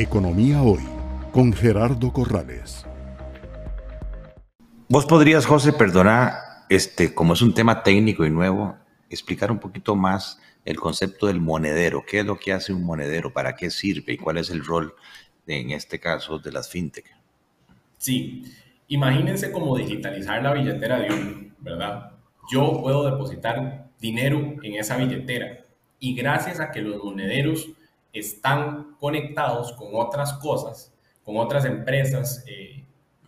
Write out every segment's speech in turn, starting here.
Economía Hoy con Gerardo Corrales. Vos podrías, José, perdonar, este, como es un tema técnico y nuevo, explicar un poquito más el concepto del monedero. ¿Qué es lo que hace un monedero? ¿Para qué sirve? ¿Y cuál es el rol, en este caso, de las fintech? Sí, imagínense cómo digitalizar la billetera de uno, ¿verdad? Yo puedo depositar dinero en esa billetera y gracias a que los monederos están conectados con otras cosas, con otras empresas, eh,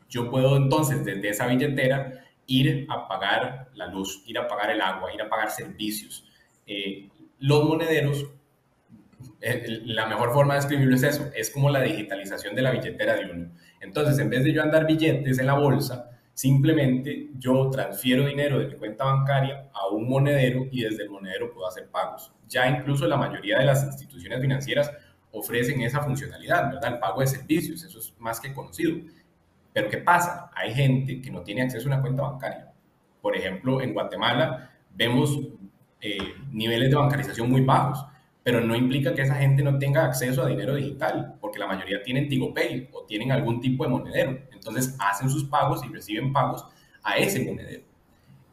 yo puedo entonces desde esa billetera ir a pagar la luz, ir a pagar el agua, ir a pagar servicios. Eh, los monederos, eh, la mejor forma de escribirlo es eso, es como la digitalización de la billetera de uno. Entonces, en vez de yo andar billetes en la bolsa, simplemente yo transfiero dinero de mi cuenta bancaria a un monedero y desde el monedero puedo hacer pagos. Ya incluso la mayoría de las instituciones financieras ofrecen esa funcionalidad, ¿verdad? El pago de servicios, eso es más que conocido. Pero ¿qué pasa? Hay gente que no tiene acceso a una cuenta bancaria. Por ejemplo, en Guatemala vemos eh, niveles de bancarización muy bajos, pero no implica que esa gente no tenga acceso a dinero digital, porque la mayoría tienen TigoPay o tienen algún tipo de monedero. Entonces hacen sus pagos y reciben pagos a ese monedero.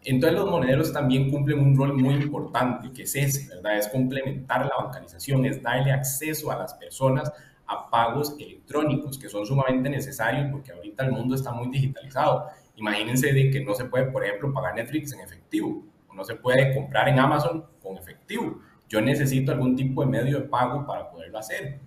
Entonces los monederos también cumplen un rol muy importante, que es ese, ¿verdad? Es complementar la bancarización, es darle acceso a las personas a pagos electrónicos que son sumamente necesarios porque ahorita el mundo está muy digitalizado. Imagínense de que no se puede, por ejemplo, pagar Netflix en efectivo o no se puede comprar en Amazon con efectivo. Yo necesito algún tipo de medio de pago para poderlo hacer.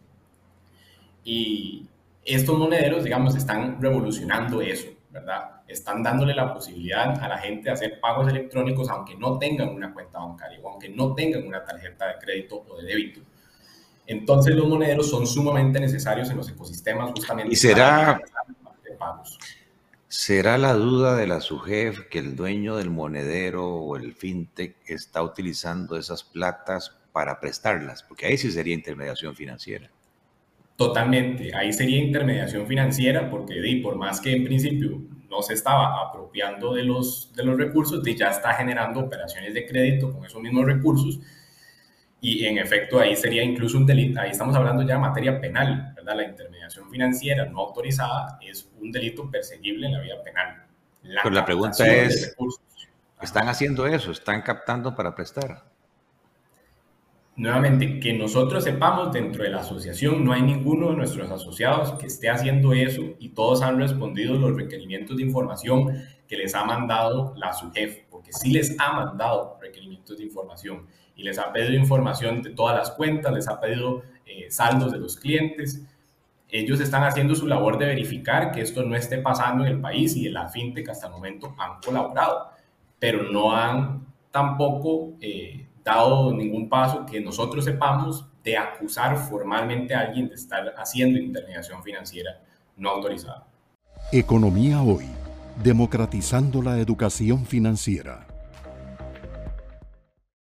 Y estos monederos, digamos, están revolucionando eso, ¿verdad? Están dándole la posibilidad a la gente de hacer pagos electrónicos aunque no tengan una cuenta bancaria o aunque no tengan una tarjeta de crédito o de débito. Entonces los monederos son sumamente necesarios en los ecosistemas justamente. ¿Y será, será la duda de la SUGEF que el dueño del monedero o el fintech está utilizando esas platas para prestarlas? Porque ahí sí sería intermediación financiera. Totalmente, ahí sería intermediación financiera porque por más que en principio no se estaba apropiando de los, de los recursos, ya está generando operaciones de crédito con esos mismos recursos y en efecto ahí sería incluso un delito, ahí estamos hablando ya de materia penal, ¿verdad? La intermediación financiera no autorizada es un delito perseguible en la vía penal. La Pero la pregunta es, ¿están haciendo eso? ¿Están captando para prestar? Nuevamente, que nosotros sepamos dentro de la asociación, no hay ninguno de nuestros asociados que esté haciendo eso y todos han respondido los requerimientos de información que les ha mandado la SUGEF, porque sí les ha mandado requerimientos de información y les ha pedido información de todas las cuentas, les ha pedido eh, saldos de los clientes. Ellos están haciendo su labor de verificar que esto no esté pasando en el país y en la fintech hasta el momento han colaborado, pero no han tampoco eh, ningún paso que nosotros sepamos de acusar formalmente a alguien de estar haciendo intermediación financiera no autorizada. Economía hoy, democratizando la educación financiera.